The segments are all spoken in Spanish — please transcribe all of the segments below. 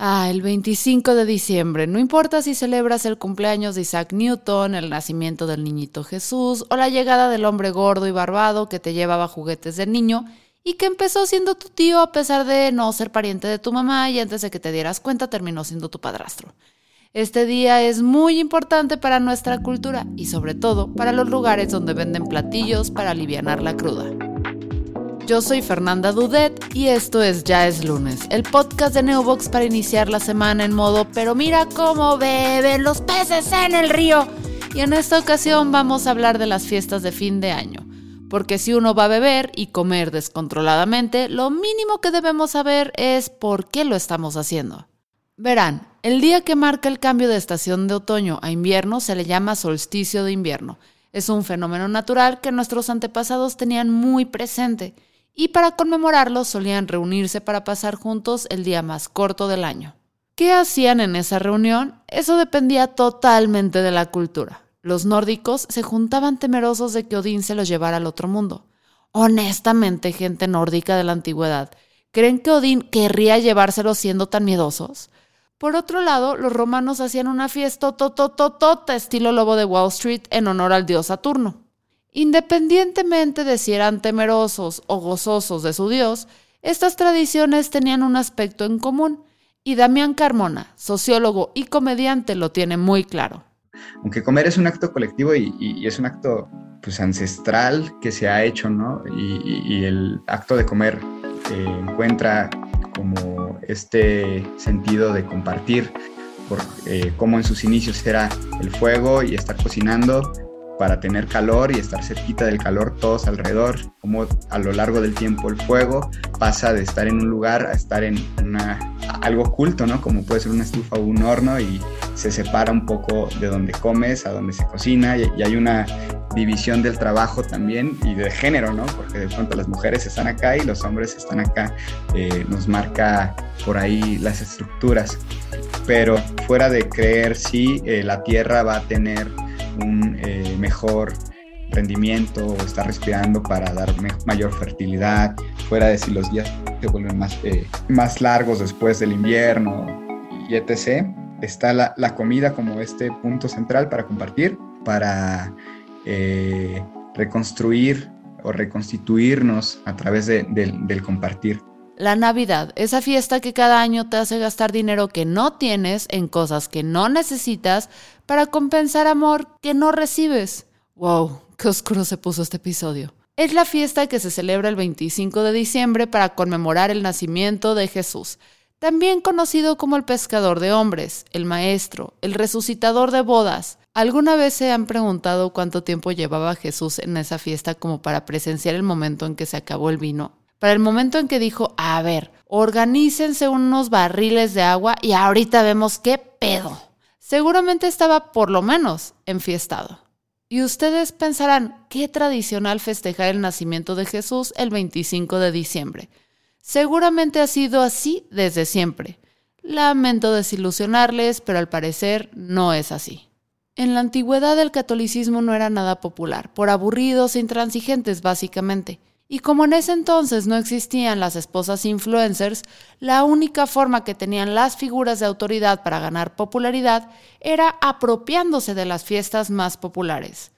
Ah, el 25 de diciembre. No importa si celebras el cumpleaños de Isaac Newton, el nacimiento del niñito Jesús o la llegada del hombre gordo y barbado que te llevaba juguetes de niño y que empezó siendo tu tío a pesar de no ser pariente de tu mamá y antes de que te dieras cuenta terminó siendo tu padrastro. Este día es muy importante para nuestra cultura y sobre todo para los lugares donde venden platillos para aliviar la cruda. Yo soy Fernanda Dudet y esto es Ya es lunes, el podcast de Neobox para iniciar la semana en modo pero mira cómo beben los peces en el río. Y en esta ocasión vamos a hablar de las fiestas de fin de año. Porque si uno va a beber y comer descontroladamente, lo mínimo que debemos saber es por qué lo estamos haciendo. Verán, el día que marca el cambio de estación de otoño a invierno se le llama solsticio de invierno. Es un fenómeno natural que nuestros antepasados tenían muy presente y para conmemorarlo solían reunirse para pasar juntos el día más corto del año. ¿Qué hacían en esa reunión? Eso dependía totalmente de la cultura. Los nórdicos se juntaban temerosos de que Odín se los llevara al otro mundo. Honestamente, gente nórdica de la antigüedad, ¿creen que Odín querría llevárselos siendo tan miedosos? Por otro lado, los romanos hacían una fiesta totototota estilo lobo de Wall Street en honor al dios Saturno. Independientemente de si eran temerosos o gozosos de su Dios, estas tradiciones tenían un aspecto en común, y Damián Carmona, sociólogo y comediante, lo tiene muy claro. Aunque comer es un acto colectivo y, es un acto pues, ancestral que se ha hecho, ¿no? Y, el acto de comer eh, encuentra como este sentido de compartir, por eh, cómo en sus inicios era el fuego y estar cocinando, para tener calor y estar cerquita del calor todos alrededor, como a lo largo del tiempo el fuego pasa de estar en un lugar a estar en una, algo oculto, ¿no? Como puede ser una estufa o un horno y se separa un poco de donde comes a donde se cocina y, hay una división del trabajo también y de género, ¿no? Porque de pronto las mujeres están acá y los hombres están acá, eh, nos marca por ahí las estructuras. Pero fuera de creer si eh, la tierra va a tener un eh, mejor rendimiento o estar respirando para dar mayor fertilidad, fuera de si los días se vuelven más, eh, más largos después del invierno y etc. Está la, la, comida como este punto central para compartir, para eh, reconstruir o reconstituirnos a través de, del compartir. La Navidad, esa fiesta que cada año te hace gastar dinero que no tienes en cosas que no necesitas para compensar amor que no recibes. ¡Wow! ¡Qué oscuro se puso este episodio! Es la fiesta que se celebra el 25 de diciembre para conmemorar el nacimiento de Jesús, también conocido como el pescador de hombres, el maestro, el resucitador de bodas. ¿Alguna vez se han preguntado cuánto tiempo llevaba Jesús en esa fiesta como para presenciar el momento en que se acabó el vino? Para el momento en que dijo, a ver, organícense unos barriles de agua y ahorita vemos qué pedo. Seguramente estaba por lo menos enfiestado. Y ustedes pensarán, qué tradicional festejar el nacimiento de Jesús el 25 de diciembre. Seguramente ha sido así desde siempre. Lamento desilusionarles, pero al parecer no es así. En la antigüedad el catolicismo no era nada popular, por aburridos e intransigentes básicamente. Y como en ese entonces no existían las esposas influencers, la única forma que tenían las figuras de autoridad para ganar popularidad era apropiándose de las fiestas más populares.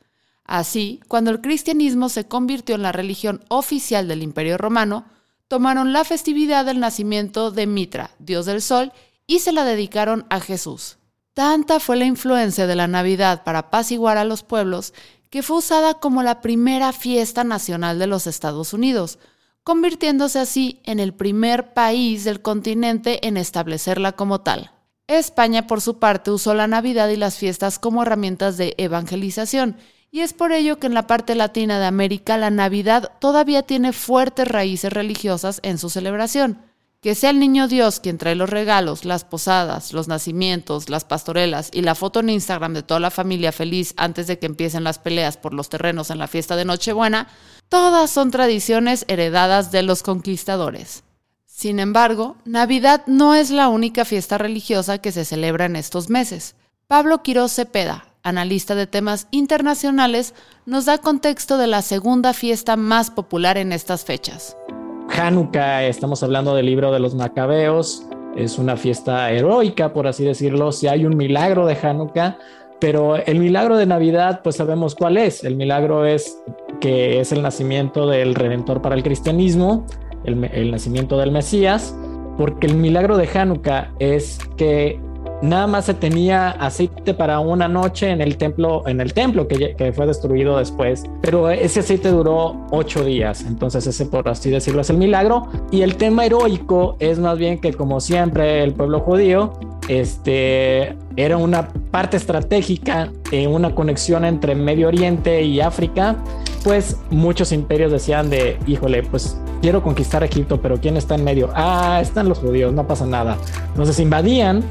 Así, cuando el cristianismo se convirtió en la religión oficial del Imperio Romano, tomaron la festividad del nacimiento de Mitra, dios del sol, y se la dedicaron a Jesús. Tanta fue la influencia de la Navidad para apaciguar a los pueblos que fue usada como la primera fiesta nacional de los Estados Unidos, convirtiéndose así en el primer país del continente en establecerla como tal. España, por su parte, usó la Navidad y las fiestas como herramientas de evangelización, y es por ello que en la parte latina de América la Navidad todavía tiene fuertes raíces religiosas en su celebración. Que sea el niño Dios quien trae los regalos, las posadas, los nacimientos, las pastorelas y la foto en Instagram de toda la familia feliz antes de que empiecen las peleas por los terrenos en la fiesta de Nochebuena, todas son tradiciones heredadas de los conquistadores. Sin embargo, Navidad no es la única fiesta religiosa que se celebra en estos meses. Pablo Quiroz Cepeda, analista de temas internacionales, nos da contexto de la segunda fiesta más popular en estas fechas. Hanukkah, estamos hablando del libro de los Macabeos, es una fiesta heroica, por así decirlo, si hay un milagro de Hanukkah, pero el milagro de Navidad, pues sabemos cuál es. El milagro es que es el nacimiento del Redentor para el cristianismo, el, el nacimiento del Mesías, porque el milagro de Hanukkah es que nada más se tenía aceite para una noche en el templo, en el templo que, fue destruido después, pero ese aceite duró ocho días, entonces ese por así decirlo es el milagro y el tema heroico es más bien que como siempre el pueblo judío este era una parte estratégica en una conexión entre Medio Oriente y África, pues muchos imperios decían de, híjole, pues quiero conquistar Egipto, pero ¿quién está en medio? Ah, están los judíos, no pasa nada. Entonces invadían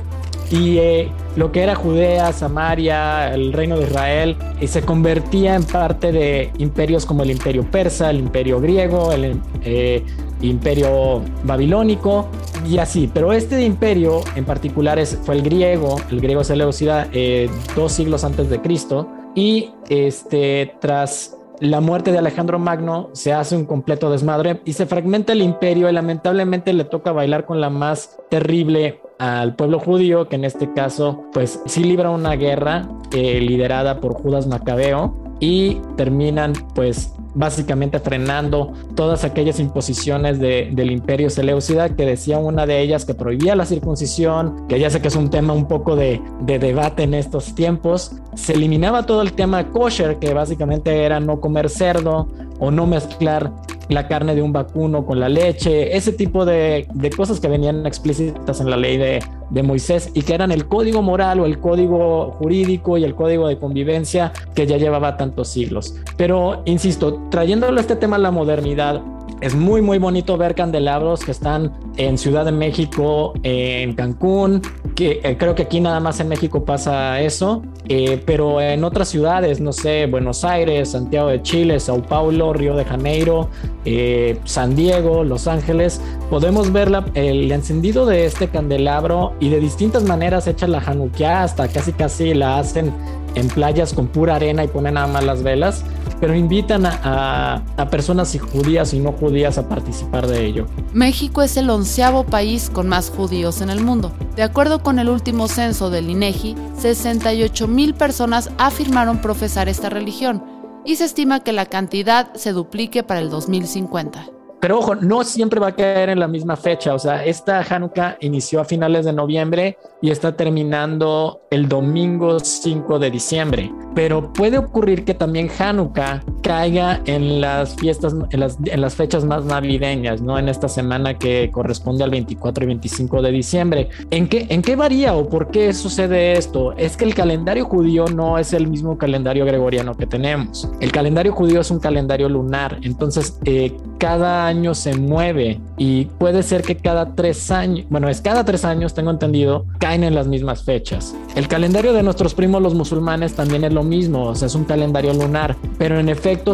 y eh, lo que era Judea, Samaria, el reino de Israel, y se convertía en parte de imperios como el imperio persa, el imperio griego, el eh, imperio babilónico y así. Pero este imperio en particular es, fue el griego, el griego Seleucida, eh, dos siglos antes de Cristo, y este, tras la muerte de Alejandro Magno se hace un completo desmadre y se fragmenta el imperio y lamentablemente le toca bailar con la más terrible al pueblo judío, que en este caso, pues sí libra una guerra eh, liderada por Judas Macabeo y terminan pues básicamente frenando todas aquellas imposiciones de, del imperio Seleucida que decía una de ellas que prohibía la circuncisión, que ya sé que es un tema un poco de, de debate en estos tiempos, se eliminaba todo el tema kosher, que básicamente era no comer cerdo o no mezclar la carne de un vacuno con la leche, ese tipo de, de cosas que venían explícitas en la ley de, de, Moisés y que eran el código moral o el código jurídico y el código de convivencia que ya llevaba tantos siglos. Pero, insisto, trayéndolo este tema a la modernidad, es muy, muy bonito ver candelabros que están en Ciudad de México, en Cancún, que eh, creo que aquí nada más en México pasa eso, eh, pero en otras ciudades, no sé, Buenos Aires, Santiago de Chile, Sao Paulo, Río de Janeiro, eh, San Diego, Los Ángeles, podemos ver el encendido de este candelabro y de distintas maneras hecha la Hanukkah, hasta casi casi la hacen en playas con pura arena y ponen nada más las velas, pero invitan a, a, personas judías y no judías a participar de ello. México es el onceavo país con más judíos en el mundo. De acuerdo con el último censo del INEGI, 68 mil personas afirmaron profesar esta religión y se estima que la cantidad se duplique para el 2050. Pero ojo, no siempre va a caer en la misma fecha. O sea, esta Hanukkah inició a finales de noviembre y está terminando el domingo 5 de diciembre. Pero puede ocurrir que también Hanukkah caiga en las fiestas, en las, en las fechas más navideñas, ¿no? En esta semana que corresponde al 24 y 25 de diciembre. ¿En qué, ¿En qué varía o por qué sucede esto? Es que el calendario judío no es el mismo calendario gregoriano que tenemos. El calendario judío es un calendario lunar. Entonces, eh, cada año se mueve y puede ser que cada tres años, bueno, es cada tres años, tengo entendido, caen en las mismas fechas. El calendario de nuestros primos los musulmanes también es lo mismo, o sea, es un calendario lunar, pero en efecto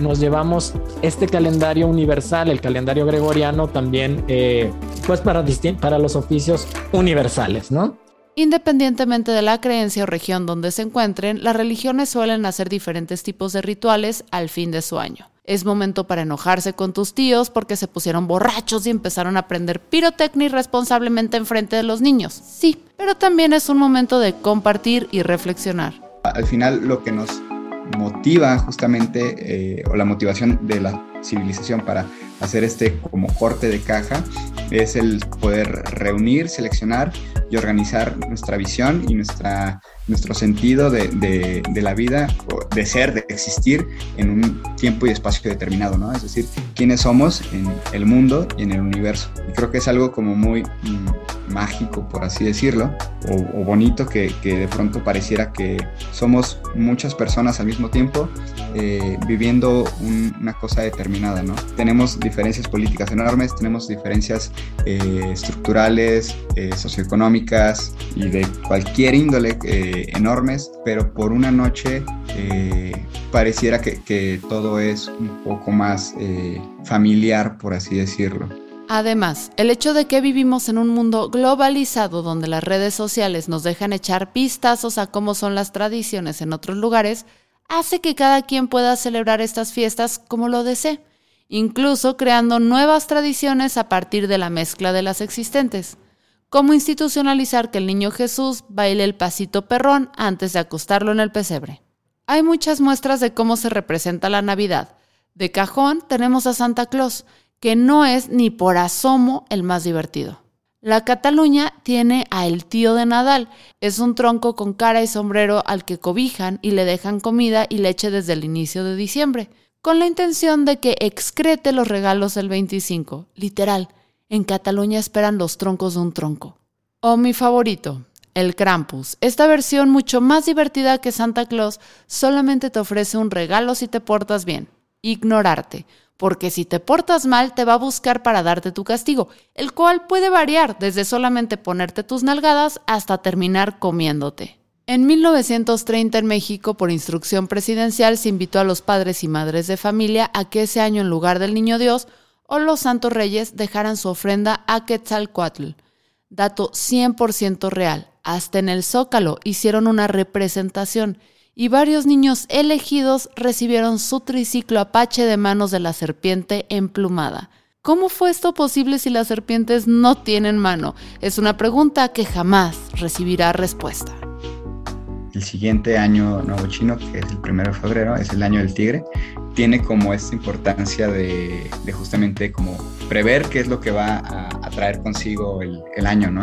nos llevamos este calendario universal, el calendario gregoriano también, eh, pues para, para los oficios universales, ¿no? Independientemente de la creencia o región donde se encuentren, las religiones suelen hacer diferentes tipos de rituales al fin de su año. Es momento para enojarse con tus tíos porque se pusieron borrachos y empezaron a prender pirotecnia irresponsablemente enfrente de los niños. Sí, pero también es un momento de compartir y reflexionar. Al final lo que nos motiva justamente, eh, o la motivación de la civilización para hacer este como corte de caja, es el poder reunir, seleccionar y organizar nuestra visión y nuestra nuestro sentido de, de, la vida, de ser, de existir en un tiempo y espacio determinado, ¿no? Es decir, quiénes somos en el mundo y en el universo. Y creo que es algo como muy mm, mágico, por así decirlo, o, bonito que, de pronto pareciera que somos muchas personas al mismo tiempo eh, viviendo una cosa determinada, ¿no? Tenemos diferencias políticas enormes, tenemos diferencias eh, estructurales, eh, socioeconómicas y de cualquier índole enormes, pero por una noche pareciera que, que, todo es un poco más familiar, por así decirlo. Además, el hecho de que vivimos en un mundo globalizado donde las redes sociales nos dejan echar pistazos a cómo son las tradiciones en otros lugares, hace que cada quien pueda celebrar estas fiestas como lo desee, incluso creando nuevas tradiciones a partir de la mezcla de las existentes. como institucionalizar que el niño Jesús baile el pasito perrón antes de acostarlo en el pesebre. Hay muchas muestras de cómo se representa la Navidad. De cajón tenemos a Santa Claus, que no es ni por asomo el más divertido. La Cataluña tiene a el tío de Nadal. Es un tronco con cara y sombrero al que cobijan y le dejan comida y leche desde el inicio de diciembre, con la intención de que excrete los regalos del 25. Literal, en Cataluña esperan los troncos de un tronco. O mi favorito, el Krampus. Esta versión mucho más divertida que Santa Claus solamente te ofrece un regalo si te portas bien. Ignorarte porque si te portas mal te va a buscar para darte tu castigo, el cual puede variar desde solamente ponerte tus nalgadas hasta terminar comiéndote. En 1930 en México, por instrucción presidencial, se invitó a los padres y madres de familia a que ese año en lugar del Niño Dios o los Santos Reyes dejaran su ofrenda a Quetzalcoatl. Dato 100% real. Hasta en el Zócalo hicieron una representación y varios niños elegidos recibieron su triciclo Apache de manos de la serpiente emplumada. ¿Cómo fue esto posible si las serpientes no tienen mano? Es una pregunta que jamás recibirá respuesta. El siguiente año nuevo chino, que es el primero de febrero, es el año del tigre, tiene como esta importancia de, justamente como prever qué es lo que va a, traer consigo el, el año, ¿no?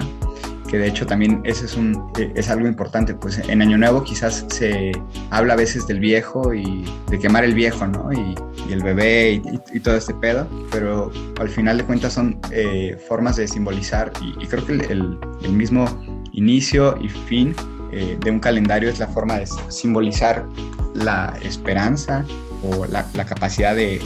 Que de hecho también eso es, un, eh, es algo importante, pues en Año Nuevo quizás se habla a veces del viejo y de quemar el viejo, ¿no? Y, el bebé y, todo este pedo, pero al final de cuentas son eh, formas de simbolizar y, creo que el, mismo inicio y fin eh, de un calendario es la forma de simbolizar la esperanza o la, capacidad de,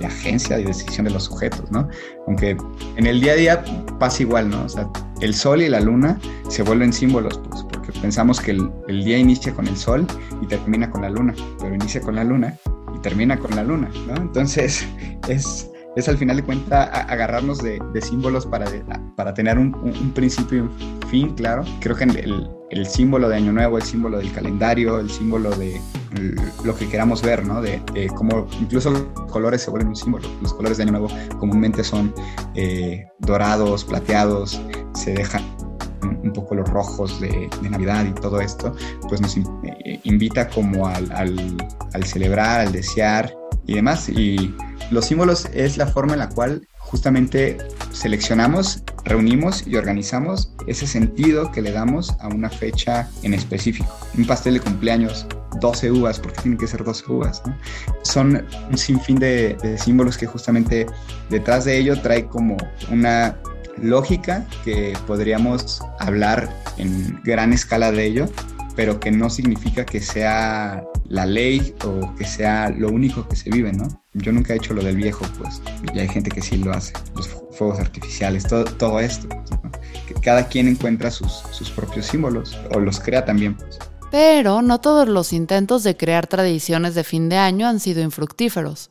de, agencia y decisión de los sujetos, ¿no? Aunque en el día a día pasa igual, ¿no? O sea, el sol y la luna se vuelven símbolos, pues, porque pensamos que el, día inicia con el sol y termina con la luna, pero inicia con la luna y termina con la luna, ¿no? Entonces, es, es al final de cuentas agarrarnos de, símbolos para, para tener un, principio y un fin, claro. Creo que el, el, símbolo de Año Nuevo, el símbolo del calendario, el símbolo de lo que queramos ver, ¿no? De, cómo incluso los colores se vuelven un símbolo. Los colores de Año Nuevo comúnmente son eh, dorados, plateados, se dejan un poco los rojos de, Navidad y todo esto, pues nos eh, invita como al, al, celebrar, al desear y demás. Y los símbolos es la forma en la cual justamente seleccionamos, reunimos y organizamos ese sentido que le damos a una fecha en específico. Un pastel de cumpleaños, 12 uvas, porque tienen que ser 12 uvas. Son un sinfín de, de símbolos que justamente detrás de ello trae como una lógica que podríamos hablar en gran escala de ello, pero que no significa que sea la ley o que sea lo único que se vive, ¿no? Yo nunca he hecho lo del viejo, pues, y hay gente que sí lo hace, los fuegos artificiales, todo, esto, que cada quien encuentra sus, sus propios símbolos o los crea también, pues. Pero no todos los intentos de crear tradiciones de fin de año han sido infructíferos.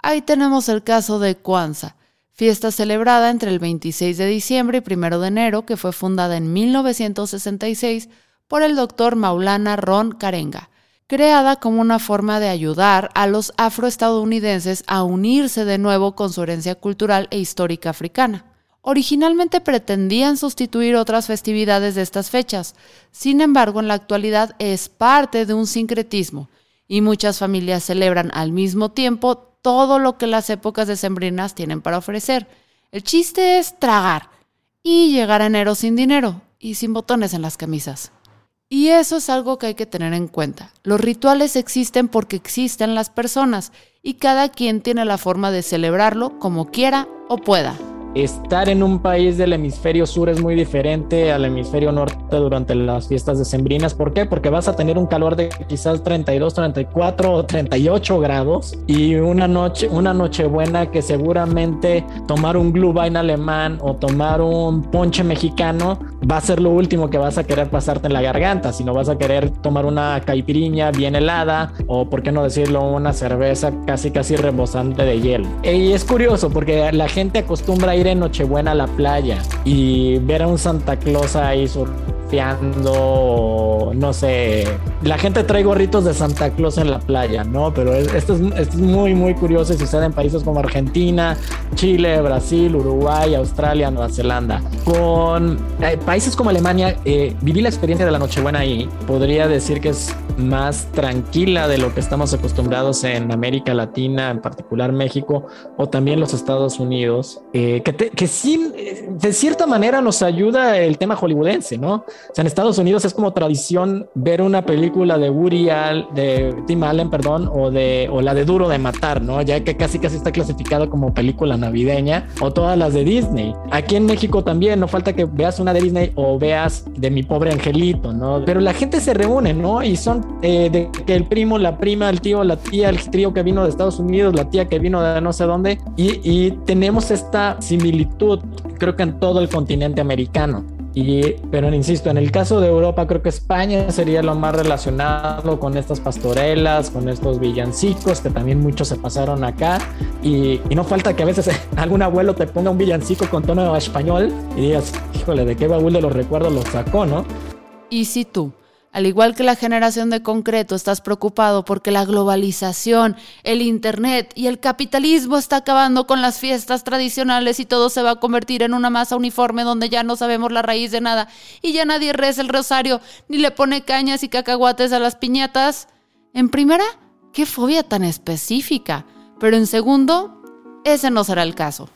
Ahí tenemos el caso de Kwanzaa, fiesta celebrada entre el 26 de diciembre y 1 de enero, que fue fundada en 1966 por el doctor Maulana Ron Karenga, creada como una forma de ayudar a los afroestadounidenses a unirse de nuevo con su herencia cultural e histórica africana. Originalmente pretendían sustituir otras festividades de estas fechas, sin embargo en la actualidad es parte de un sincretismo, y muchas familias celebran al mismo tiempo todo lo que las épocas decembrinas tienen para ofrecer. El chiste es tragar y llegar a enero sin dinero y sin botones en las camisas. Y eso es algo que hay que tener en cuenta. Los rituales existen porque existen las personas y cada quien tiene la forma de celebrarlo como quiera o pueda estar en un país del hemisferio sur es muy diferente al hemisferio norte durante las fiestas decembrinas. ¿Por qué? Porque vas a tener un calor de quizás 32, 34 o 38 grados y una noche, una noche buena que seguramente tomar un Glühwein alemán o tomar un ponche mexicano va a ser lo último que vas a querer pasarte en la garganta, sino vas a querer tomar una caipiriña bien helada o, por qué no decirlo, una cerveza casi casi rebosante de hielo. Y es curioso porque la gente acostumbra a ir en Nochebuena a la playa y ver a un Santa Claus ahí surfeando, no sé, la gente trae gorritos de Santa Claus en la playa, ¿no? Pero esto es, esto es muy, muy curioso y sucede en países como Argentina, Chile, Brasil, Uruguay, Australia, Nueva Zelanda. Con eh, países como Alemania, eh, viví la experiencia de la Nochebuena ahí. Podría decir que es más tranquila de lo que estamos acostumbrados en América Latina, en particular México, o también los Estados Unidos, eh, que, que sí, de cierta manera nos ayuda el tema hollywoodense, ¿no? O sea, en Estados Unidos es como tradición ver una película de Woody Allen, de Tim Allen, perdón, o de o la de Duro de Matar, ¿no? Ya que casi casi está clasificado como película navideña, o todas las de Disney. Aquí en México también, no falta que veas una de Disney o veas de mi pobre angelito, ¿no? Pero la gente se reúne, ¿no? Y son eh, de que el primo, la prima, el tío, la tía, el trío que vino de Estados Unidos, la tía que vino de no sé dónde, y, y tenemos esta similitud, creo que en todo el continente americano. Pero insisto, en el caso de Europa, creo que España sería lo más relacionado con estas pastorelas, con estos villancicos, que también muchos se pasaron acá. Y, y no falta que a veces algún abuelo te ponga un villancico con tono español y digas, híjole, ¿de qué baúl de los recuerdos lo sacó, no? ¿Y si tú? Al igual que la generación de concreto, estás preocupado porque la globalización, el Internet y el capitalismo está acabando con las fiestas tradicionales y todo se va a convertir en una masa uniforme donde ya no sabemos la raíz de nada y ya nadie reza el rosario ni le pone cañas y cacahuates a las piñatas. En primera, qué fobia tan específica. Pero en segundo, ese no será el caso.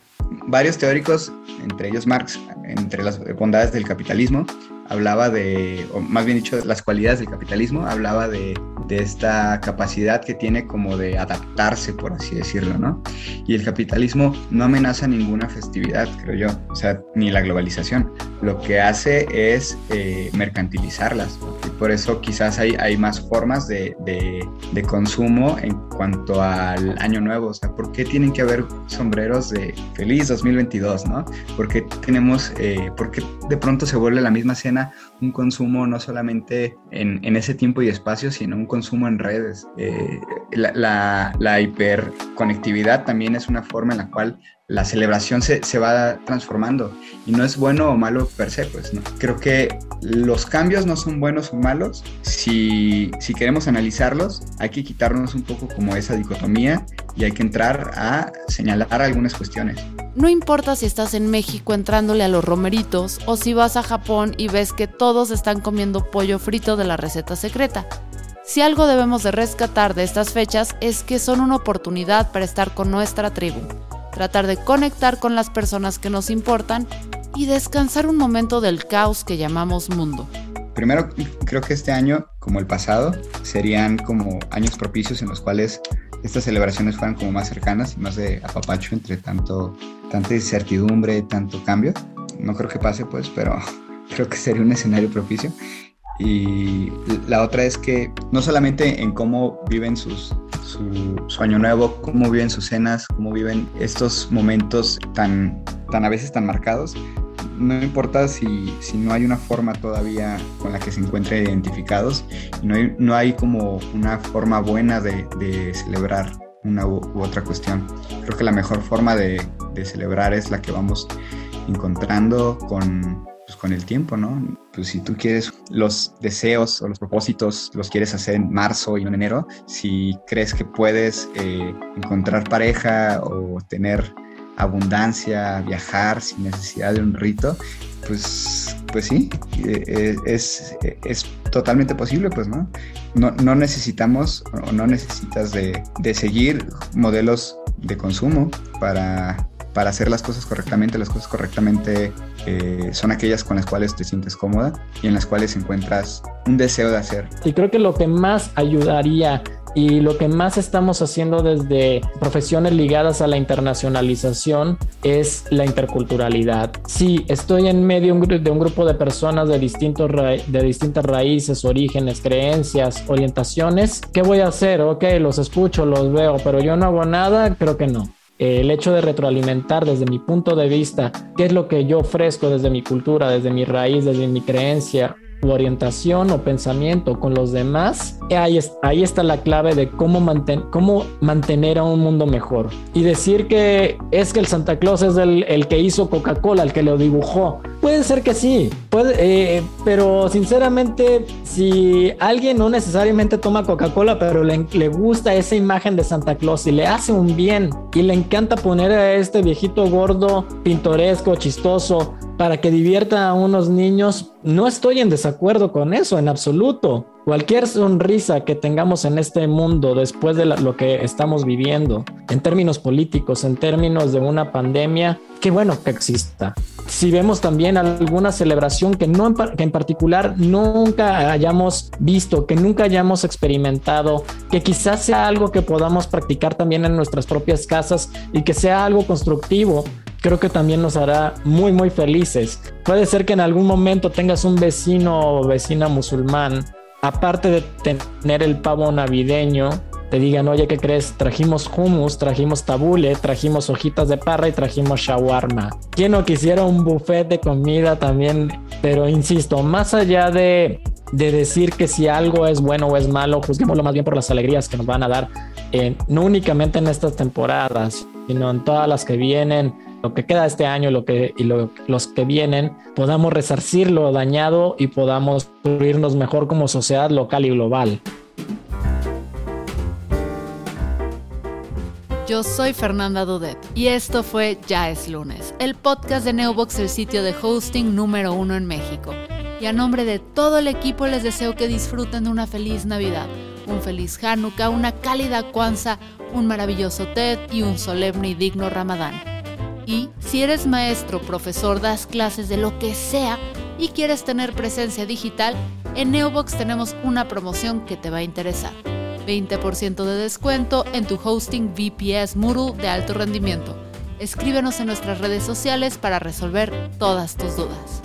Varios teóricos, entre ellos Marx, entre las bondades del capitalismo, hablaba de, o más bien dicho, las cualidades del capitalismo, hablaba de, de, esta capacidad que tiene como de adaptarse, por así decirlo, ¿no? Y el capitalismo no amenaza ninguna festividad, creo yo, o sea, ni la globalización. Lo que hace es eh, mercantilizarlas. Y por eso quizás hay, hay más formas de, de, de, consumo en cuanto al año nuevo. O sea, ¿por qué tienen que haber sombreros de feliz 2022, ¿no? ¿Por qué tenemos, eh, por qué de pronto se vuelve la misma cena un consumo no solamente en, en, ese tiempo y espacio, sino un consumo en redes. Eh, la, la, la, hiperconectividad también es una forma en la cual la celebración se, se, va transformando y no es bueno o malo per se, pues. Creo que los cambios no son buenos o malos. Si, si queremos analizarlos, hay que quitarnos un poco como esa dicotomía y hay que entrar a señalar algunas cuestiones. No importa si estás en México entrándole a los romeritos o si vas a Japón y ves que todos están comiendo pollo frito de la receta secreta. Si algo debemos de rescatar de estas fechas es que son una oportunidad para estar con nuestra tribu, tratar de conectar con las personas que nos importan y descansar un momento del caos que llamamos mundo. Primero, creo que este año, como el pasado, serían como años propicios en los cuales estas celebraciones fueran como más cercanas y más de apapacho entre tanto, tanta incertidumbre, tanto cambio. No creo que pase, pues, pero creo que sería un escenario propicio. Y la otra es que no solamente en cómo viven sus, su, su, año nuevo, cómo viven sus cenas, cómo viven estos momentos tan, tan a veces tan marcados, no importa si, si, no hay una forma todavía con la que se encuentren identificados, no hay, no hay como una forma buena de, celebrar una u, otra cuestión. Creo que la mejor forma de, de celebrar es la que vamos encontrando con, pues, con el tiempo, ¿no? Pues si tú quieres los deseos o los propósitos, los quieres hacer en marzo y en enero, si crees que puedes eh, encontrar pareja o tener abundancia, viajar sin necesidad de un rito, pues, pues sí, es, es totalmente posible, pues, ¿no? No, no necesitamos o no necesitas de, de seguir modelos de consumo para para hacer las cosas correctamente. Las cosas correctamente eh, son aquellas con las cuales te sientes cómoda y en las cuales encuentras un deseo de hacer. Y creo que lo que más ayudaría y lo que más estamos haciendo desde profesiones ligadas a la internacionalización es la interculturalidad. Sí, estoy en medio de un grupo de personas de, distintos de distintas raíces, orígenes, creencias, orientaciones. ¿Qué voy a hacer? Ok, los escucho, los veo, pero yo no hago nada, creo que no el hecho de retroalimentar desde mi punto de vista qué es lo que yo ofrezco desde mi cultura, desde mi raíz, desde mi creencia orientación o pensamiento con los demás, ahí, ahí está la clave de cómo, cómo mantener a un mundo mejor. Y decir que es que el Santa Claus es el, el que hizo Coca-Cola, el que lo dibujó. Puede ser que sí, puede, eh, pero sinceramente, si alguien no necesariamente toma Coca-Cola, pero le, le gusta esa imagen de Santa Claus y le hace un bien y le encanta poner a este viejito gordo, pintoresco, chistoso, para que divierta a unos niños, no estoy en desacuerdo con eso en absoluto. Cualquier sonrisa que tengamos en este mundo después de lo que estamos viviendo, en términos políticos, en términos de una pandemia, qué bueno que exista. Si vemos también alguna celebración que, no que en particular nunca hayamos visto, que nunca hayamos experimentado, que quizás sea algo que podamos practicar también en nuestras propias casas y que sea algo constructivo, creo que también nos hará muy, muy felices. Puede ser que en algún momento tengas un vecino o vecina musulmán, aparte de tener el pavo navideño, te digan, oye, ¿qué crees? Trajimos hummus, trajimos tabule, trajimos hojitas de parra y trajimos shawarma. ¿Quién no quisiera un buffet de comida también? Pero insisto, más allá de, de decir que si algo es bueno o es malo, juzguémoslo más bien por las alegrías que nos van a dar, no únicamente en estas temporadas, sino en todas las que vienen lo que queda este año lo que, y los que vienen, podamos resarcir lo dañado y podamos construirnos mejor como sociedad local y global. Yo soy Fernanda Dudet y esto fue Ya es lunes, el podcast de Neobox, el sitio de hosting número uno en México. Y a nombre de todo el equipo les deseo que disfruten de una feliz Navidad, un feliz Hanukkah, una cálida Kwanzaa, un maravilloso Ted y un solemne y digno Ramadán. Y si eres maestro, profesor, das clases de lo que sea y quieres tener presencia digital, en Neobox tenemos una promoción que te va a interesar. 20% de descuento en tu hosting VPS Moodle de alto rendimiento. Escríbenos en nuestras redes sociales para resolver todas tus dudas.